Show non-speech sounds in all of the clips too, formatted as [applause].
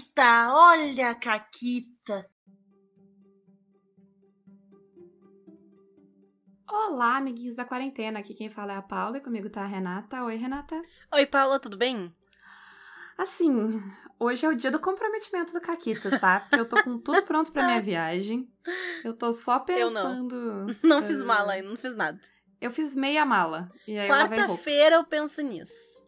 Caquita, olha a Caquita. Olá, amiguinhos da quarentena. Aqui quem fala é a Paula e comigo tá a Renata. Oi, Renata. Oi, Paula, tudo bem? Assim, hoje é o dia do comprometimento do Caquitas, tá? Porque eu tô com tudo pronto pra minha viagem. Eu tô só pensando. Eu não. Não fiz mala ainda, não fiz nada. Eu fiz meia mala. E aí Quarta-feira eu penso nisso.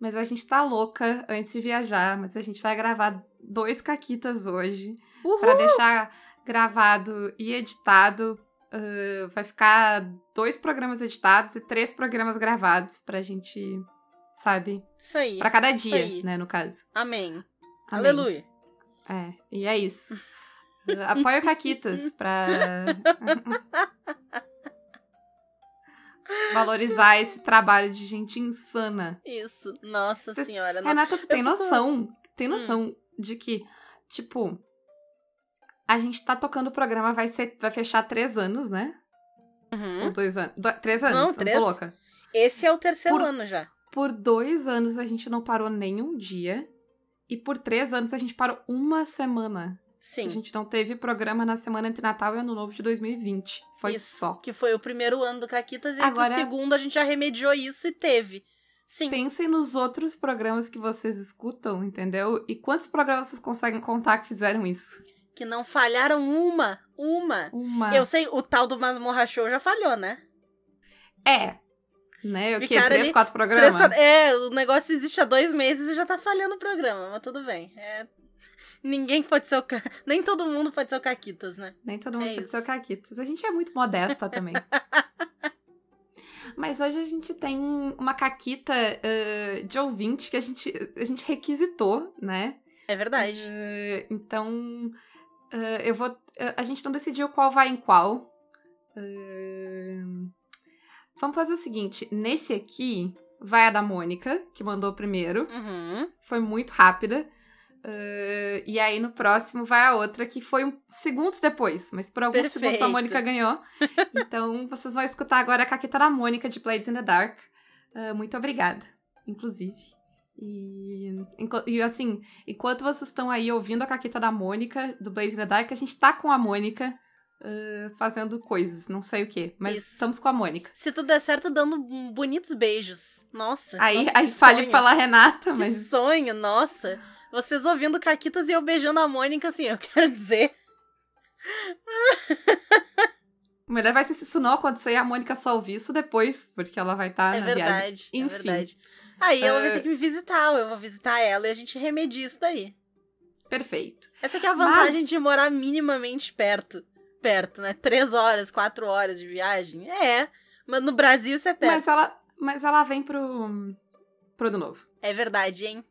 Mas a gente tá louca antes de viajar, mas a gente vai gravar dois caquitas hoje. Pra deixar gravado e editado. Uh, vai ficar dois programas editados e três programas gravados pra gente, sabe? Isso aí. Pra cada dia, né, no caso. Amém. Amém. Aleluia. É, e é isso. Uh, apoio Caquitas pra [laughs] [laughs] valorizar esse trabalho de gente insana. Isso. Nossa Cês- senhora. não- Renata, tu tem fico- Hum. noção? Tem noção de que, tipo, a gente tá tocando o programa, vai, ser, vai fechar três anos, né? Uhum. Ou dois anos? Do- três anos, Não, três. tô louca. Esse é o terceiro Por- ano já. Por dois anos a gente não parou nenhum dia. E por três anos a gente parou uma semana. Sim. A gente não teve programa na semana entre Natal e Ano Novo de 2020. Foi isso, só. Que foi o primeiro ano do Caquitas e Agora- pro segundo a gente já remediou isso e teve. Sim. Pensem nos outros programas que vocês escutam, entendeu? E quantos programas vocês conseguem contar que fizeram isso? Que não falharam uma. Uma. Uma. Eu sei, o tal do Masmorra Show já falhou, né? É. Né? O quê? Ficaram Três, ali- quatro programas? Três, quatro- É, o negócio existe há dois meses e já tá falhando o programa, mas tudo bem. É, Ninguém pode ser o. Ca... Nem todo mundo pode ser o Caquitas, né? Nem todo mundo É pode isso. ser o Caquitas. A gente é muito modesta também. [laughs] Mas hoje a gente tem uma caquita eh, de ouvinte que a gente, a gente requisitou, né? É verdade. Eh, então, eh, eu vou. a gente não decidiu qual vai em qual. Vamos fazer o seguinte: nesse aqui vai a da Mônica, que mandou primeiro. Uhum. Foi muito rápida. Eh, e aí no próximo vai a outra, que foi um- segundos depois. Mas por alguns segundos a Perfeito. Mônica ganhou. [laughs] então vocês vão escutar agora a caqueta da Mônica de Blades in the Dark. Eh, muito obrigada, inclusive. E, e assim, enquanto vocês estão aí ouvindo a caqueta da Mônica, do Blades in the Dark, a gente tá com a Mônica eh, fazendo coisas, não sei o que, mas Isso. estamos com a Mônica. Se tudo der certo, dando bonitos beijos. Nossa. Aí, nossa, aí que fale sonho. pela Renata, Que mas sonho, nossa. Vocês ouvindo Caquitas e eu beijando a Mônica, assim, eu [laughs] quero dizer. O melhor vai ser se isso não acontecer e a Mônica só ouvir isso depois, porque ela vai estar é na verdade. viagem. É Enfim, verdade. Aí ela vai É. ter que me visitar, eu vou visitar ela e a gente remedia isso daí. perfeito. Essa que é a Mas- vantagem de morar minimamente perto. Perto, né? Três horas, quatro horas de viagem. É. Mas no Brasil isso é perto. Mas ela, mas ela vem pro, pro ano novo. É verdade, hein?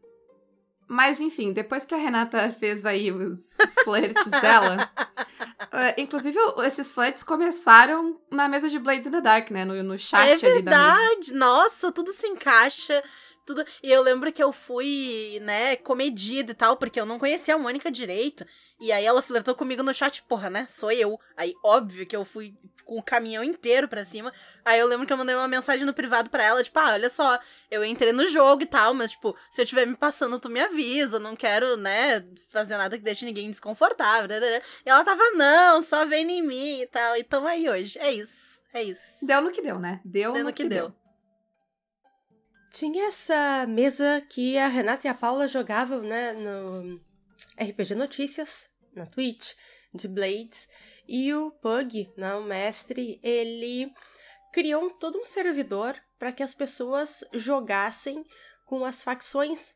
Mas enfim, depois que a Renata fez aí os, flertes dela, [laughs] eh, inclusive esses flertes começaram na mesa de Blades in the Dark, né? No, no chat é ali da mesa. verdade. Nossa, tudo se encaixa. Tudo... E eu lembro que eu fui, né, comedida e tal, porque eu não conhecia a Mônica direito. E aí ela flertou comigo no chat, porra, né? Sou eu. Aí, óbvio que eu fui com o caminhão inteiro pra cima. Aí eu lembro que eu mandei uma mensagem no privado pra ela, tipo, ah, olha só, eu entrei no jogo e tal, mas, tipo, se eu estiver me passando, tu me avisa, não quero, né, fazer nada que deixe ninguém desconfortável. blá, blá, blá. E ela tava, não, só vem em mim e tal. E tamo aí hoje. É isso. É isso. Deu no que deu, né? Deu, Deu no no que, que deu. deu. Tinha essa mesa que a Renata e a Paula jogavam, né, no RPG Notícias, na Twitch, de Blades. E o Pug, né, o mestre, ele criou todo um servidor para que as pessoas jogassem com as facções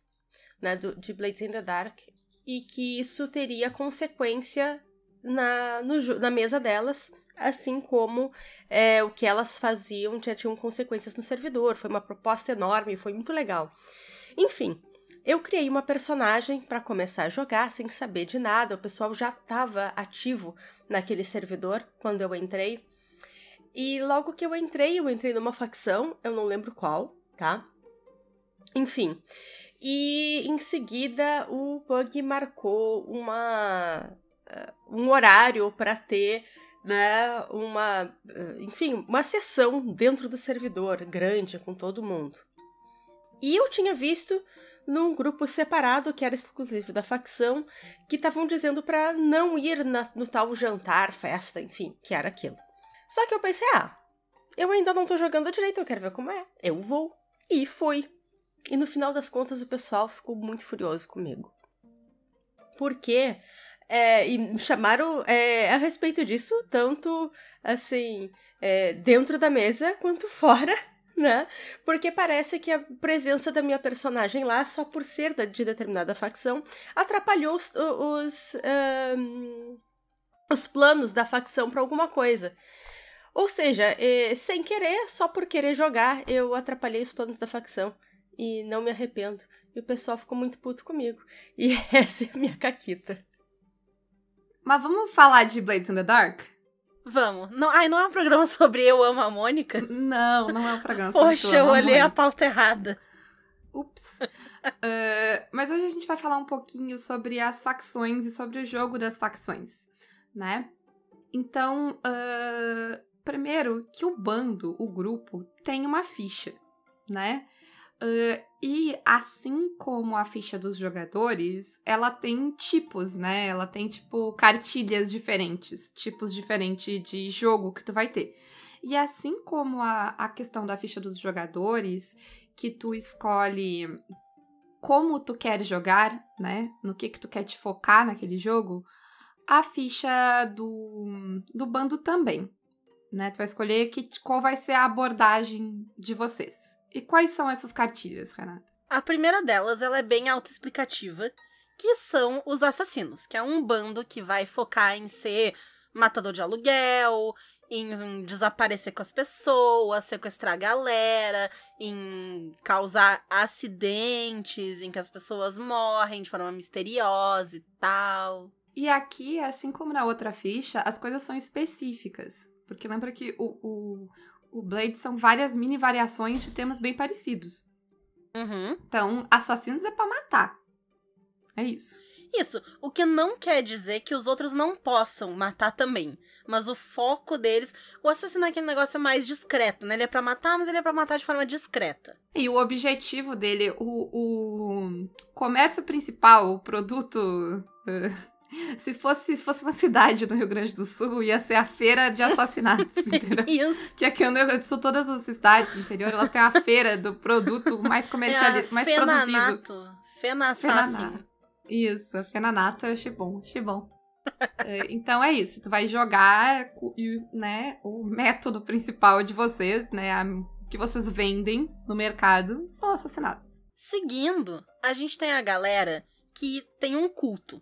né, do, de Blades in the Dark. E que isso teria consequência na, no na mesa delas, assim como é, o que elas faziam já tinham consequências no servidor. Foi uma proposta enorme, foi muito legal. Enfim, eu criei uma personagem para começar a jogar sem saber de nada. O pessoal já estava ativo naquele servidor quando eu entrei. E logo que eu entrei, eu entrei numa facção, eu não lembro qual, tá? Enfim. E em seguida o Bug marcou uma eh, um horário para ter né, uma, eh, enfim, uma sessão dentro do servidor grande com todo mundo. E eu tinha visto num grupo separado que era exclusivo da facção, que estavam dizendo para não ir na, no tal jantar, festa, enfim, que era aquilo. Só que eu pensei, ah, eu ainda não tô jogando direito, eu quero ver como é. Eu vou. E fui. E no final das contas o pessoal ficou muito furioso comigo. Porque é, e me chamaram é, a respeito disso, tanto assim, é, dentro da mesa quanto [laughs] fora, né? Porque parece que a presença da minha personagem lá, só por ser de determinada facção, atrapalhou os, os, um, os planos da facção para alguma coisa. Ou seja, sem querer, só por querer jogar, eu atrapalhei os planos da facção. E não me arrependo. E o pessoal ficou muito puto comigo. E [laughs] essa é a minha caquita. Mas vamos falar de Blades in the Dark? Vamos. Não, ai, não é um programa [laughs] sobre Eu Amo a Mônica? Não, não é um programa sobre Poxa, eu olhei a pauta errada. Ups. uh, mas hoje a gente vai falar um pouquinho sobre as facções e sobre o jogo das facções, né? Então, uh, primeiro que o bando, o grupo, tem uma ficha, né? Uh, e assim como a ficha dos jogadores, ela tem tipos, né? Ela tem, tipo, cartilhas diferentes, tipos diferentes de jogo que tu vai ter. E assim como a, a questão da ficha dos jogadores, que tu escolhe como tu quer jogar, né? No que que tu quer te focar naquele jogo, a ficha do, do bando também, né? Tu vai escolher que, qual vai ser a abordagem de vocês. E quais são essas cartilhas, Renata? A primeira delas, ela é bem autoexplicativa, que são os assassinos, que é um bando que vai focar em ser matador de aluguel, em desaparecer com as pessoas, sequestrar a galera, em causar acidentes, em que as pessoas morrem de forma misteriosa e tal. E aqui, assim como na outra ficha, as coisas são específicas. Porque lembra que o, o, o Blade são várias mini variações de temas bem parecidos. Uhum. Então, assassinos é para matar. É isso. Isso. O que não quer dizer que os outros não possam matar também. Mas o foco deles. O assassino é aquele negócio mais discreto, né? Ele é pra matar, mas ele é pra matar de forma discreta. E o objetivo dele, o, o comércio principal, o produto. Uh, [laughs] se fosse, se fosse uma cidade no Rio Grande do Sul, ia ser a feira de assassinatos, [laughs] entendeu? Isso. Que aqui no Rio Grande do Sul, todas as cidades do interior, elas têm a feira do produto mais comercializado, é mais Fenanato. produzido. Fenassassino. Isso, Fenanato eu achei bom, achei bom. é, então é isso, tu vai jogar né, o método principal de vocês, né, a, que vocês vendem no mercado, são assassinatos. Seguindo, a gente tem a galera que tem um culto.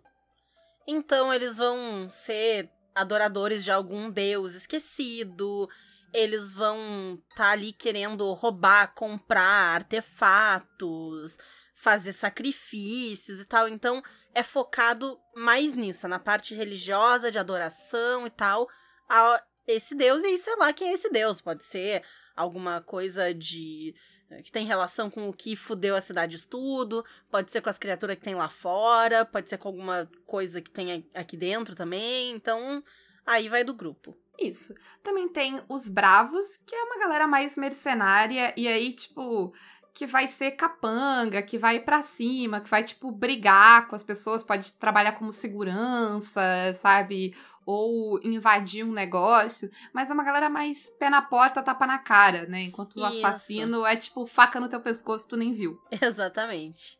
Então eles vão ser adoradores de algum deus esquecido, eles vão estar tá ali querendo roubar, comprar artefatos, fazer sacrifícios e tal. Então é focado mais nisso, na parte religiosa, de adoração e tal, a esse deus. E sei lá quem é esse deus. Pode ser alguma coisa de que tem relação com o que fudeu a cidade tudo, pode ser com as criaturas que tem lá fora, pode ser com alguma coisa que tem aqui dentro também, então aí vai do grupo. Isso. Também tem os bravos, que é uma galera mais mercenária, e aí, tipo, que vai ser capanga, que vai para cima, que vai, tipo, brigar com as pessoas, pode trabalhar como segurança, sabe? ou invadir um negócio, mas é uma galera mais pé na porta, tapa na cara, né? Enquanto o Isso. assassino é tipo faca no teu pescoço, tu nem viu. [laughs] Exatamente.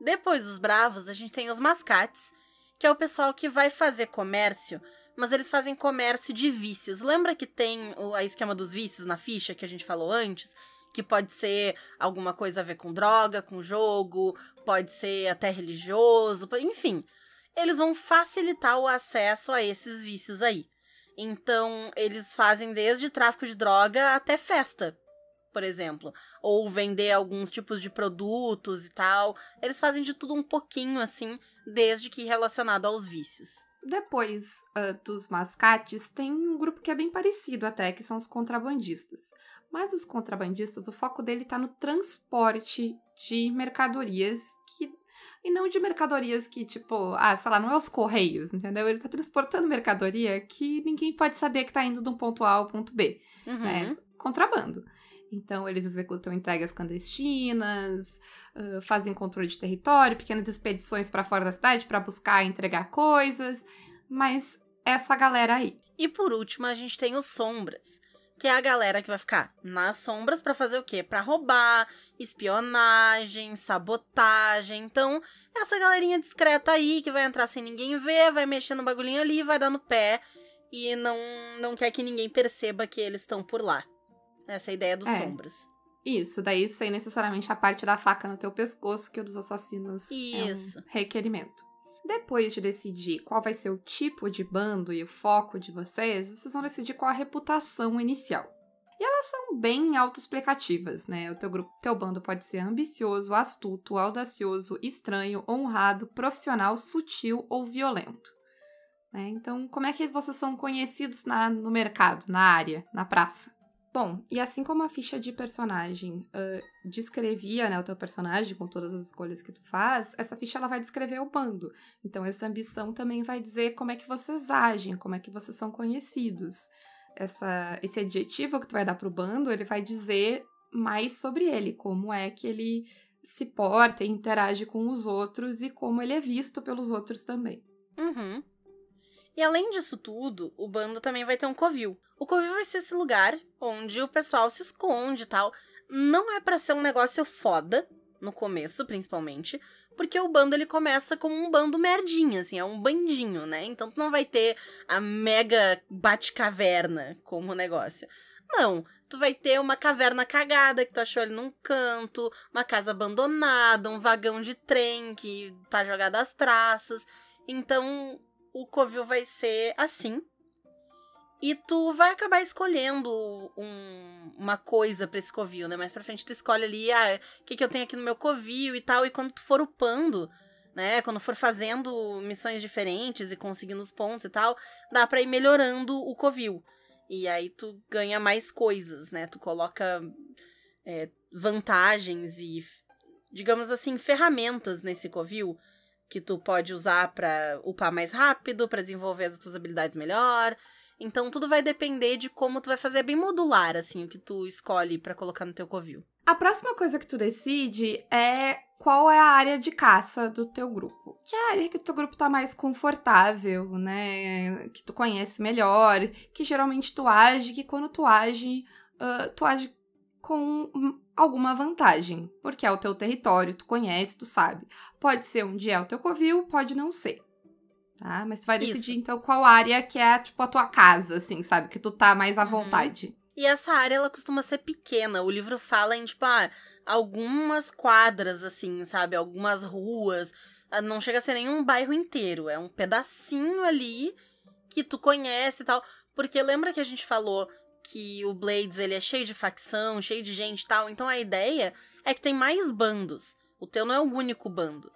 Depois dos bravos, a gente tem os mascates, que é o pessoal que vai fazer comércio, mas eles fazem comércio de vícios. Lembra que tem o a esquema dos vícios na ficha que a gente falou antes? Que pode ser alguma coisa a ver com droga, com jogo, pode ser até religioso, enfim eles vão facilitar o acesso a esses vícios aí. Então, eles fazem desde tráfico de droga até festa, por exemplo. Ou vender alguns tipos de produtos e tal. Eles fazem de tudo um pouquinho, assim, desde que relacionado aos vícios. Depois uh, dos mascates, tem um grupo que é bem parecido até, que são os contrabandistas. Mas os contrabandistas, o foco dele está no transporte de mercadorias que e não de mercadorias que, tipo, ah, sei lá, não é os correios, entendeu? Ele tá transportando mercadoria que ninguém pode saber que tá indo de um ponto A ao ponto B. Uhum. Né? Contrabando. Então, eles executam entregas clandestinas, uh, fazem controle de território, pequenas expedições para fora da cidade para buscar e entregar coisas. Mas essa galera aí. E por último, a gente tem os sombras, que é a galera que vai ficar nas sombras para fazer o quê? Para roubar, espionagem, sabotagem. Então, essa galerinha discreta aí que vai entrar sem ninguém ver, vai mexer no bagulhinho ali, vai dar no pé e não não quer que ninguém perceba que eles estão por lá. Essa é a ideia dos É. sombras. Isso, daí sem necessariamente a parte da faca no teu pescoço, que o dos assassinos Isso. é um requerimento. Depois de decidir qual vai ser o tipo de bando e o foco de vocês, vocês vão decidir qual a reputação inicial. E elas são bem autoexplicativas, né? O teu grupo, teu bando pode ser ambicioso, astuto, audacioso, estranho, honrado, profissional, sutil ou violento. né? Então, como é que vocês são conhecidos na- no mercado, na área, na praça? Bom, e assim como a ficha de personagem ah, descrevia né, o teu personagem com todas as escolhas que tu faz, essa ficha ela vai descrever o bando. Então, essa ambição também vai dizer como é que vocês agem, como é que vocês são conhecidos. Essa, esse adjetivo que tu vai dar pro bando, ele vai dizer mais sobre ele, como é que ele se porta e interage com os outros e como ele é visto pelos outros também. Uhum. E além disso tudo, o bando também vai ter um covil. O covil vai ser esse lugar onde o pessoal se esconde e tal. Não é pra ser um negócio foda, no começo, principalmente, porque o bando ele começa como um bando merdinha, assim, é um bandinho, né? Então tu não vai ter a mega bate-caverna como negócio. Não, tu vai ter uma caverna cagada que tu achou ali num canto, uma casa abandonada, um vagão de trem que tá jogado às traças. Então, o covil vai ser assim. E tu vai acabar escolhendo um- uma coisa pra esse covil, né? Mais pra frente tu escolhe ali, ah, o que, que eu tenho aqui no meu covil e tal. E quando tu for upando, né? Quando for fazendo missões diferentes e conseguindo os pontos e tal, dá pra ir melhorando o covil. E aí tu ganha mais coisas, né? Tu coloca é, vantagens e, digamos assim, ferramentas nesse covil que tu pode usar pra upar mais rápido, pra desenvolver as tuas habilidades melhor. Então tudo vai depender de como tu vai fazer É bem modular assim o que tu escolhe pra colocar no teu covil. A próxima coisa que tu decide é qual é a área de caça do teu grupo. Que é a área que o teu grupo tá mais confortável, né? Que tu conhece melhor, que geralmente tu age, que quando tu age, ah, tu age com hum, alguma vantagem. Porque é o teu território, tu conhece, tu sabe. Pode ser onde é o teu covil, pode não ser. Tá? Mas tu vai decidir, Isso. então, qual área que é, tipo, a tua casa, assim, sabe? Que tu tá mais à Uhum. vontade. E essa área ela costuma ser pequena. O livro fala em tipo ah, algumas quadras assim, sabe? Algumas ruas. Ah, Não chega a ser nenhum bairro inteiro, é um pedacinho ali que tu conhece e tal. Porque lembra que a gente falou que o Blades ele é cheio de facção, cheio de gente e tal. Então a ideia é que tem mais bandos. O teu não é o único bando.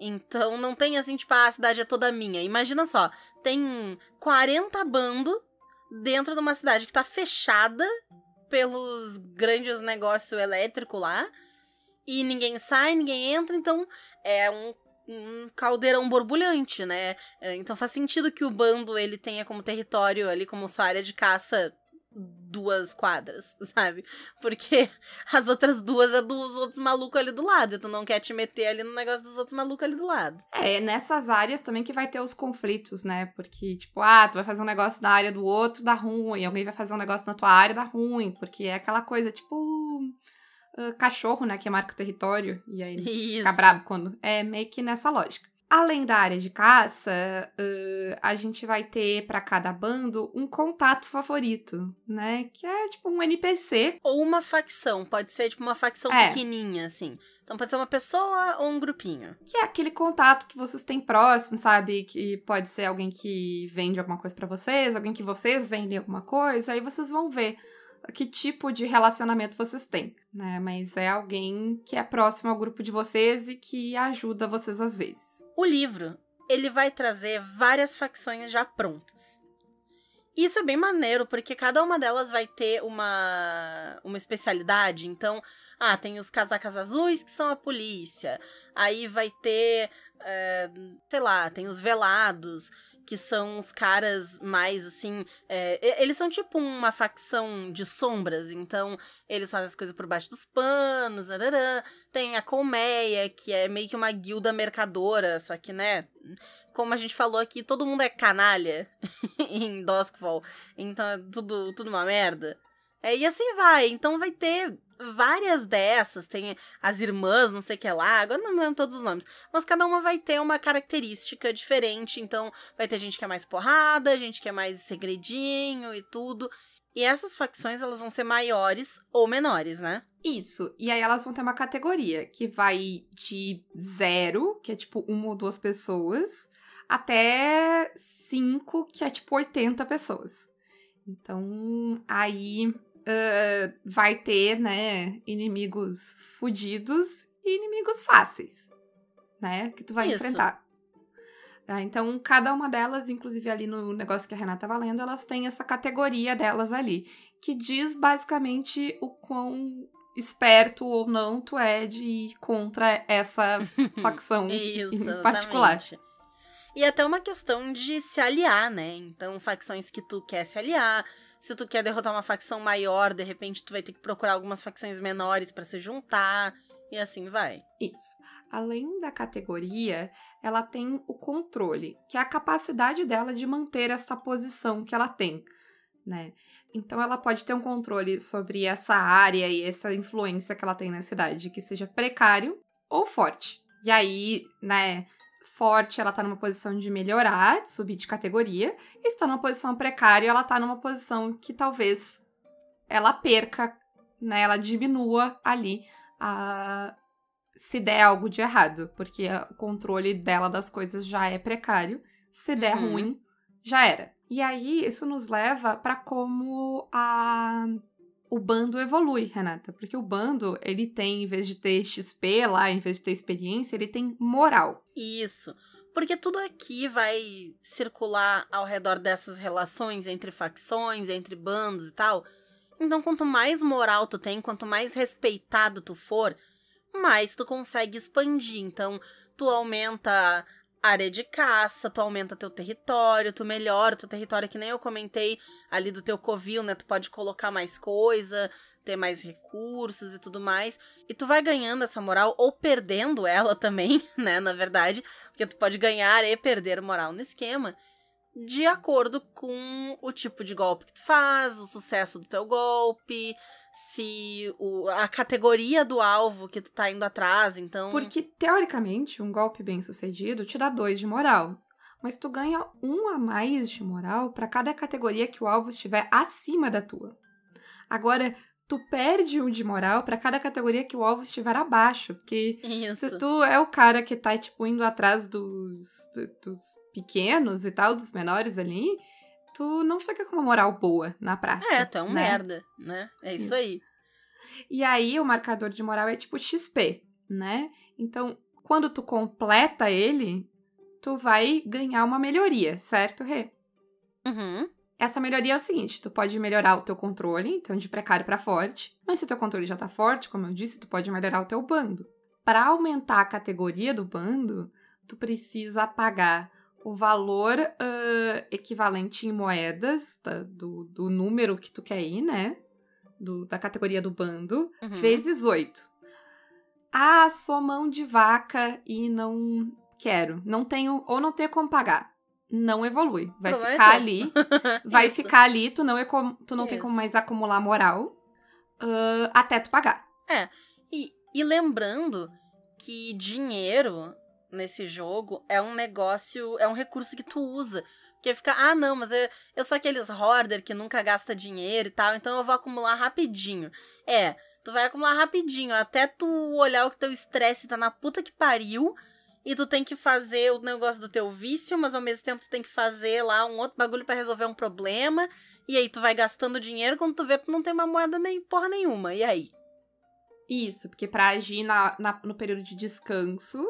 Então não tem assim, tipo, ah, a cidade é toda minha. Imagina só, tem 40 bandos dentro de uma cidade que tá fechada pelos grandes negócios elétricos lá. E ninguém sai, ninguém entra, então é um, um caldeirão borbulhante, né? É, Então faz sentido que o bando ele tenha como território ali, como sua área de caça, duas quadras, [laughs] sabe? Porque as outras duas é dos outros malucos ali do lado. E tu não quer te meter ali no negócio dos outros malucos ali do lado. É, nessas áreas também que vai ter os conflitos, né? Porque, tipo, ah, tu vai fazer um negócio na área do outro, dá ruim. Alguém vai fazer um negócio na tua área, dá ruim. Porque é aquela coisa, tipo, ah, cachorro, né? Que marca o território. E aí Isso. fica brabo quando. É meio que nessa lógica. Além da área de caça, ah, a gente vai ter pra cada bando um contato favorito, né? Que é tipo um NPC. Ou uma facção, pode ser tipo uma facção É. pequenininha, assim. Então pode ser uma pessoa ou um grupinho. Que é aquele contato que vocês têm próximo, sabe? Que pode ser alguém que vende alguma coisa pra vocês, alguém que vocês vendem alguma coisa, aí vocês vão ver que tipo de relacionamento vocês têm, né? Mas é alguém que é próximo ao grupo de vocês e que ajuda vocês às vezes. O livro, ele vai trazer várias facções já prontas. Isso é bem maneiro, porque cada uma delas vai ter uma, uma especialidade. Então, ah, tem os casacas azuis, que são a polícia. Aí vai ter, é, sei lá, tem os velados, que são os caras mais assim. É, eles são tipo uma facção de sombras, então eles fazem as coisas por baixo dos panos. Arará. Tem a Colmeia, que é meio que uma guilda mercadora, só que, né? Como a gente falou aqui, todo mundo é canalha [laughs] em Duskfall, então é tudo, tudo uma merda. É, e assim vai. Então vai ter várias dessas. Tem as irmãs, não sei o que lá. Agora não lembro todos os nomes. Mas cada uma vai ter uma característica diferente. Então vai ter gente que é mais porrada, gente que é mais segredinho e tudo. E essas facções elas vão ser maiores ou menores, né? Isso. E aí elas vão ter uma categoria que vai de zero, que é tipo uma ou duas pessoas, até cinco, que é tipo 80 pessoas. Então, aí uh, vai ter, né, inimigos fudidos e inimigos fáceis, né, que tu vai Isso. enfrentar. Ah, então, cada uma delas, inclusive ali no negócio que a Renata tava lendo, elas têm essa categoria delas ali, que diz basicamente o quão esperto ou não tu é de ir contra essa [laughs] facção Isso, em particular. exatamente. E até uma questão de se aliar, né? Então, facções que tu quer se aliar. Se tu quer derrotar uma facção maior, de repente tu vai ter que procurar algumas facções menores para se juntar. E assim vai. Isso. Além da categoria, ela tem o controle, que é a capacidade dela de manter essa posição que ela tem, né? Então ela pode ter um controle sobre essa área e essa influência que ela tem na cidade, que seja precário ou forte. E aí, né, forte, ela tá numa posição de melhorar, de subir de categoria, e está numa posição precária, ela tá numa posição que talvez ela perca, né, ela diminua ali a se der algo de errado, porque o controle dela das coisas já é precário. Se der Uhum. ruim, já era. E aí isso nos leva para como a o bando evolui, Renata, porque o bando, ele tem em vez de ter XP lá, em vez de ter experiência, ele tem moral. Isso. Porque tudo aqui vai circular ao redor dessas relações entre facções, entre bandos e tal. Então, quanto mais moral tu tem, quanto mais respeitado tu for, mais tu consegue expandir. Então, tu aumenta área de caça, tu aumenta teu território, tu melhora teu território, que nem eu comentei ali do teu covil, né? Tu pode colocar mais coisa, ter mais recursos e tudo mais. E tu vai ganhando essa moral ou perdendo ela [laughs] também, né? Na verdade, porque tu pode ganhar e perder moral no esquema. De acordo com o tipo de golpe que tu faz, o sucesso do teu golpe, se o, a categoria do alvo que tu tá indo atrás, então. Porque, teoricamente, um golpe bem sucedido te dá dois de moral. Mas tu ganha um a mais de moral para cada categoria que o alvo estiver acima da tua. Agora, tu perde um de moral para cada categoria que o alvo estiver abaixo. Porque Isso. se tu é o cara que tá, tipo, indo atrás dos, do- dos pequenos e tal, dos menores ali, tu não fica com uma moral boa na praça. É, tu é um né? merda, né? É isso, Isso. aí. E aí o marcador de moral é tipo XP, né? Então, quando tu completa ele, tu vai ganhar uma melhoria, certo, Rê? Uhum. Essa melhoria é o seguinte, tu pode melhorar o teu controle, então de precário pra forte, mas se o teu controle já tá forte, como eu disse, tu pode melhorar o teu bando. Para aumentar a categoria do bando, tu precisa pagar o valor ah, equivalente em moedas da- do, do número que tu quer ir, né? Do- da categoria do bando, Uhum. vezes 8. Ah, sou mão de vaca e não quero. Não tenho, ou não tenho como pagar. Não evolui. Vai é ficar ali. [laughs] Vai ficar ali, tu não, tu não tem como mais acumular moral ah, até tu pagar. E, e lembrando que dinheiro nesse jogo é um negócio, é um recurso que tu usa. Porque fica, ah, não, mas eu, eu sou aqueles hoarder que nunca gasta dinheiro e tal, então eu vou acumular rapidinho. É, tu vai acumular rapidinho, até tu olhar o que teu estresse tá na puta que pariu. E tu tem que fazer o negócio do teu vício, mas ao mesmo tempo tu tem que fazer lá um outro bagulho pra resolver um problema. E aí tu vai gastando dinheiro, quando tu vê, tu não tem uma moeda nem porra nenhuma. E aí? Isso, porque pra agir na, na- no período de descanso,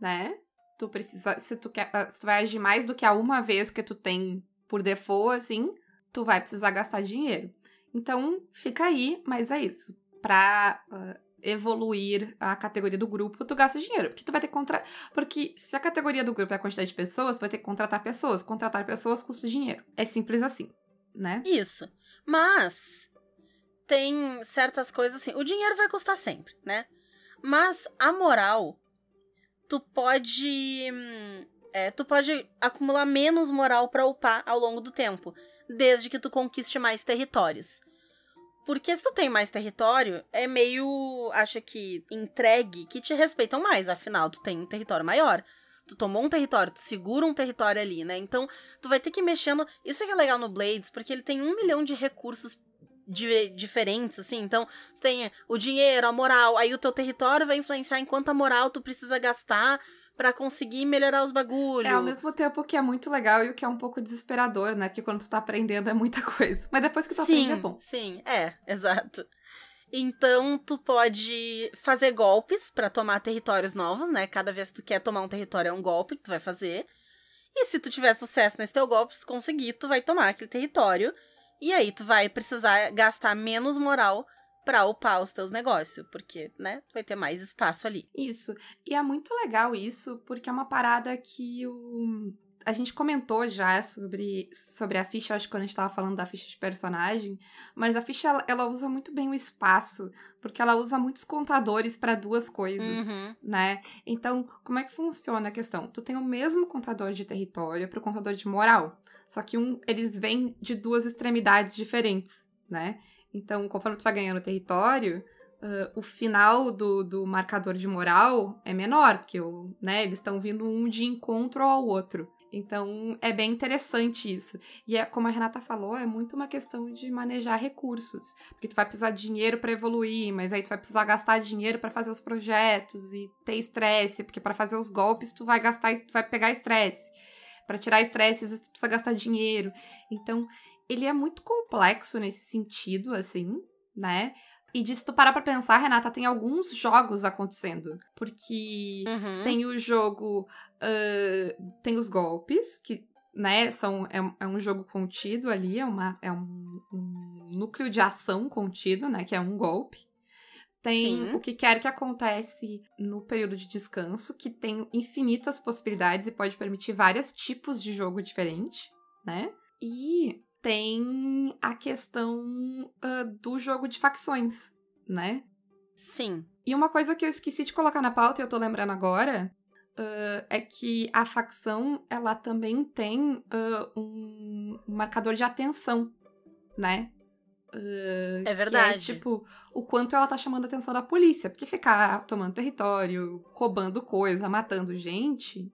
né? Tu precisa. Se tu, quer, se tu vai agir mais do que a uma vez que tu tem por default, assim, tu vai precisar gastar dinheiro. Então, fica aí, mas é isso. Pra ah, evoluir a categoria do grupo, tu gasta dinheiro. Porque tu vai ter que contra... Porque se a categoria do grupo é a quantidade de pessoas, tu vai ter que contratar pessoas. Contratar pessoas custa dinheiro. É simples assim, né? Isso. Mas tem certas coisas assim. O dinheiro vai custar sempre, né? Mas a moral, tu pode. hum, é, tu pode acumular menos moral pra upar ao longo do tempo. Desde que tu conquiste mais territórios. Porque se tu tem mais território, é meio. Acho que entregue que te respeitam mais. Afinal, tu tem um território maior. Tu tomou um território, tu segura um território ali, né? Então, tu vai ter que ir mexendo. Isso é que é legal no Blades, porque ele tem um milhão de recursos di- diferentes, assim. Então, tu tem o dinheiro, a moral, aí o teu território vai influenciar em quanta moral tu precisa gastar pra conseguir melhorar os bagulhos. É ao mesmo tempo que é muito legal e o que é um pouco desesperador, né? Porque quando tu tá aprendendo é muita [laughs] coisa. Mas depois que tu sim, aprende é bom. Sim, é, [laughs] exato. Então, tu pode fazer golpes pra tomar territórios novos, né? Cada vez que tu quer tomar um território é um golpe que tu vai fazer. E se tu tiver sucesso nesse teu golpe, se tu conseguir, tu vai tomar aquele território. E aí tu vai precisar gastar menos moral pra upar os teus negócios, porque, né, vai ter mais espaço ali. Isso. E é muito legal isso, porque é uma parada que o. A gente comentou já sobre, sobre a ficha, acho que quando a gente tava falando da ficha de personagem, mas a ficha ela, ela usa muito bem o espaço, porque ela usa muitos contadores para duas coisas, Uhum. né? Então, como é que funciona a questão? Tu tem o mesmo contador de território pro contador de moral, só que um, eles vêm de duas extremidades diferentes, né? Então, conforme tu vai ganhando território, ah, o final do, do marcador de moral é menor, porque o, né, eles estão vindo um de encontro ao outro. Então, é bem interessante isso. E é, como a Renata falou, é muito uma questão de manejar recursos. Porque tu vai precisar de dinheiro para evoluir, mas aí tu vai precisar gastar dinheiro para fazer os projetos e ter estresse, porque para fazer os golpes tu vai gastar, tu vai pegar estresse. Para tirar estresse, às vezes tu precisa gastar dinheiro. Então, ele é muito complexo nesse sentido, assim, né? E de se tu parar pra pensar, Renata, tem alguns jogos acontecendo. Porque Uhum. tem o jogo. ah, tem os golpes, que, né, são, é, é um jogo contido ali, é, uma, é um, um núcleo de ação contido, né? Que é um golpe. Tem Sim. o que quer que acontece no período de descanso, que tem infinitas possibilidades e pode permitir vários tipos de jogo diferente, né? E tem a questão ah, do jogo de facções, né? Sim. E uma coisa que eu esqueci de colocar na pauta e eu tô lembrando agora ah, é que a facção ela também tem ah, um marcador de atenção, né? Ah, É verdade. Que é, tipo, o quanto ela tá chamando a atenção da polícia. Porque ficar tomando território, roubando coisa, matando gente,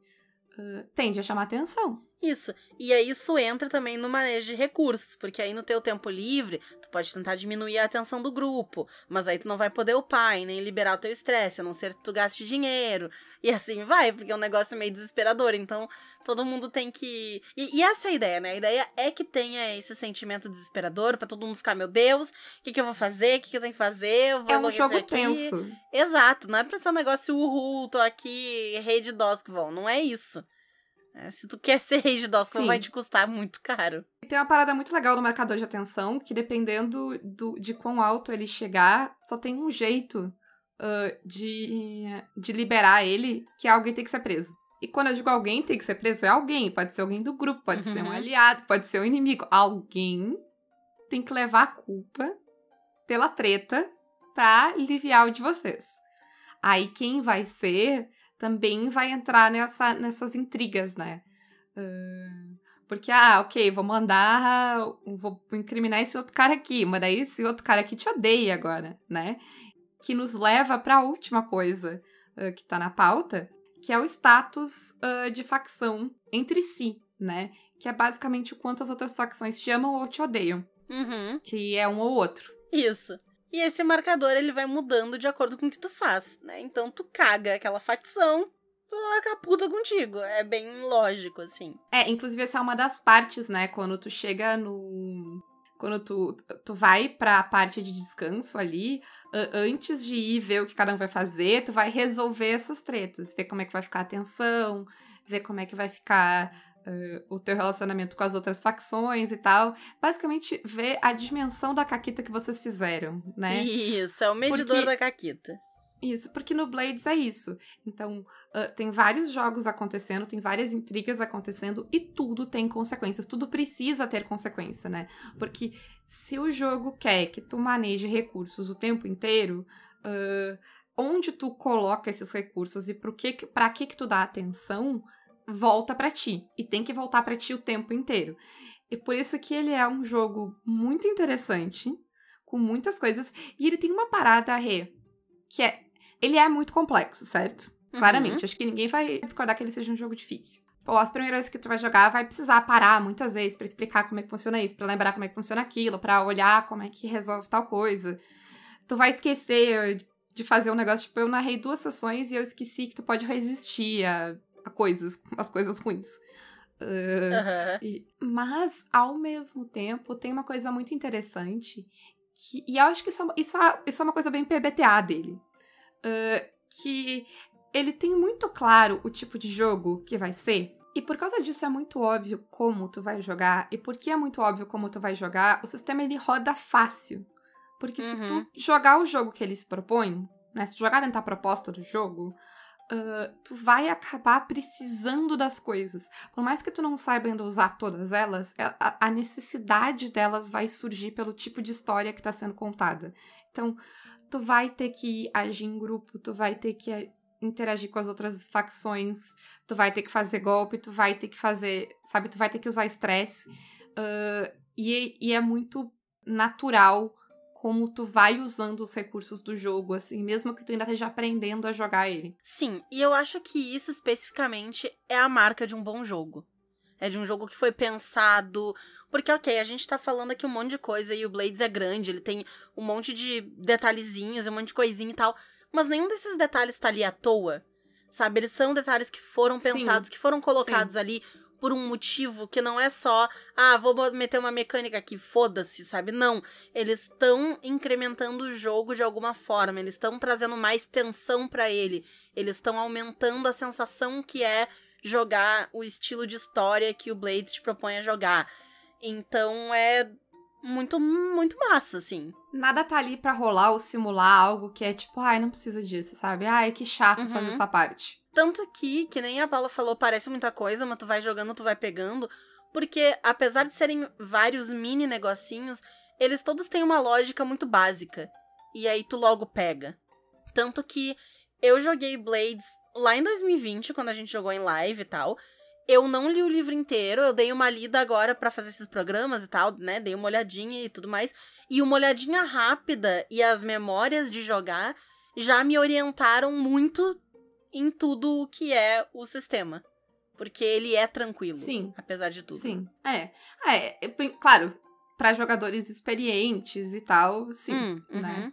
ah, tende a chamar atenção. Isso. E aí isso entra também no manejo de recursos, porque aí no teu tempo livre, tu pode tentar diminuir a atenção do grupo, mas aí tu não vai poder upar e nem liberar o teu estresse, a não ser que tu gaste dinheiro. [laughs] E assim vai, porque é um negócio meio desesperador. Então, todo mundo tem que. E, e essa é a ideia, né? A ideia é que tenha esse sentimento desesperador pra todo mundo ficar, meu Deus, o que, que eu vou fazer? O que, que eu tenho que fazer? Eu vou É um jogo aqui. tenso. Exato, não é pra ser um negócio uhul, tô aqui, rei de dós que vão. Não é isso. É, se tu quer [laughs] ser rei de Sim. vai te custar muito caro. Tem uma parada muito legal no marcador de atenção, que dependendo do, de quão alto ele chegar, só tem um jeito ah, de, de liberar ele, que é alguém tem que ser preso. E quando eu digo alguém tem que ser preso, é alguém. Pode ser alguém do grupo, pode ser um Uhum. aliado, pode ser um inimigo. Alguém tem que levar a culpa pela treta pra aliviar o de vocês. Aí quem vai ser também vai entrar nessa, nessas intrigas, né? Ah, porque, ah, ok, vou mandar. Vou incriminar esse outro cara aqui, mas daí esse outro cara aqui te odeia agora, né? Que nos leva pra última coisa ah, que tá na pauta, que é o status ah, de facção entre si, né? Que é basicamente o quanto as outras facções te amam ou te odeiam, Uhum, que é um ou outro. isso. E esse marcador, ele vai mudando de acordo com o que tu faz, né? Então tu caga aquela facção, ela vai ficar puta contigo. É bem lógico, assim. É, inclusive essa é uma das partes, né? Quando tu chega no. Quando tu, tu vai pra parte de descanso ali, antes de ir ver o que cada um vai fazer, tu vai resolver essas tretas. Ver como é que vai ficar a tensão, ver como é que vai ficar uh, o teu relacionamento com as outras facções e tal. Basicamente, ver a dimensão da caquita que vocês fizeram, né? Isso, é o medidor Porque- da caquita. Isso, porque no Blades é isso. Então, ah, tem vários jogos acontecendo, tem várias intrigas acontecendo e tudo tem consequências. Tudo precisa ter consequência, né? Porque se o jogo quer que tu maneje recursos o tempo inteiro, ah, onde tu coloca esses recursos e pra que que tu dá atenção, volta pra ti. E tem que voltar pra ti o tempo inteiro. E por isso que ele é um jogo muito interessante, com muitas coisas. E ele tem uma parada, Rê, que é ele é muito complexo, certo? Uhum. Claramente. Acho que ninguém vai discordar que ele seja um jogo difícil. Pô, as primeiras vezes que tu vai jogar, vai precisar parar muitas vezes pra explicar como é que funciona isso, pra lembrar como é que funciona aquilo, pra olhar como é que resolve tal coisa. Tu vai esquecer de fazer um negócio, tipo, eu narrei duas sessões e eu esqueci que tu pode resistir a, a coisas, as coisas ruins. Aham. e- Mas, ao mesmo tempo, tem uma coisa muito interessante. Que, e eu acho que isso, é uma- isso, é, isso é uma coisa bem PBTA dele. Ah, que ele tem muito claro o tipo de jogo que vai ser. E por causa disso é muito óbvio como tu vai jogar. E porque é muito óbvio como tu vai jogar, o sistema ele roda fácil. Porque se Uhum. tu jogar o jogo que ele se propõe, né? Se tu jogar dentro da proposta do jogo, ah, tu vai acabar precisando das coisas. Por mais que tu não saiba ainda usar todas elas, é- a, a necessidade delas vai surgir pelo tipo de história que tá sendo contada. Então, tu vai ter que agir em grupo, tu vai ter que eh, interagir com as outras facções, tu vai ter que fazer golpe, tu vai ter que fazer, sabe, tu vai ter que usar estresse. Ah, e, e é muito natural como tu vai usando os recursos do jogo, assim, mesmo que tu ainda esteja aprendendo a jogar ele. Sim, e eu acho que isso especificamente é a marca de um bom jogo. É de um jogo que foi pensado. Porque, ok, a gente tá falando aqui um monte de coisa e o Blades é grande, ele tem um monte de detalhezinhos, um monte de coisinha e tal. Mas nenhum desses detalhes tá ali à toa. Sabe? Eles são detalhes que foram Sim, pensados, que foram colocados ali por um motivo que não é só, ah, vou meter uma mecânica aqui, foda-se, sabe? Não. Eles estão incrementando o jogo de alguma forma, eles estão trazendo mais tensão pra ele, eles estão aumentando a sensação que é jogar o estilo de história que o Blades te propõe a jogar. Então é muito, muito massa, assim. Nada tá ali pra rolar ou simular algo que é tipo, ai, não precisa disso, sabe? Ai, que chato Uhum. fazer essa parte. Tanto que, que nem a Paula falou, parece muita coisa, mas tu vai jogando, tu vai pegando. Porque, apesar de serem vários mini negocinhos, eles todos têm uma lógica muito básica. E aí tu logo pega. Tanto que eu joguei Blades lá em 2020, quando a gente jogou em live e tal. Eu não li o livro inteiro, eu dei uma lida agora pra fazer esses programas e tal, né? Dei uma olhadinha e tudo mais. E uma olhadinha rápida e as memórias de jogar já me orientaram muito em tudo o que é o sistema. Porque ele é tranquilo. Sim. Apesar de tudo. Sim. É. É, é, claro, pra jogadores experientes e tal, sim. Hum, uhum. né?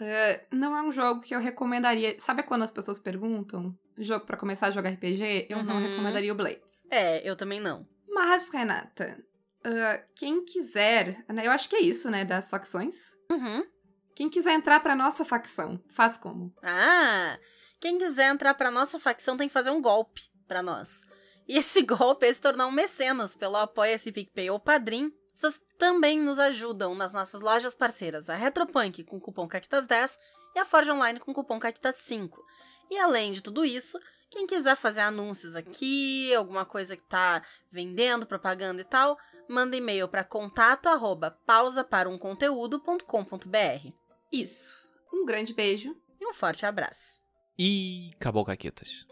É, não é um jogo que eu recomendaria. Sabe quando as pessoas perguntam jogo pra começar a jogar RPG? Eu não Uhum. recomendaria o Blades. É, eu também não. Mas, Renata, ah, quem quiser. né, eu acho que é isso, né? Das facções. Uhum. Quem quiser entrar pra nossa facção, faz como? Ah, quem quiser entrar pra nossa facção tem que fazer um golpe pra nós. E [laughs] esse golpe é se tornar um mecenas pelo Apoia-se PicPay ou Padrim. Vocês também nos ajudam nas nossas lojas parceiras, a Retropunk com o cupom CAQUITAS10 e a Forge Online com cupom CAQUITAS5. E além de tudo isso, quem quiser fazer anúncios aqui, alguma coisa que tá vendendo, propaganda e tal, manda e-mail para contato arroba. Isso. Um grande beijo. E um forte abraço. E acabou, caquetas.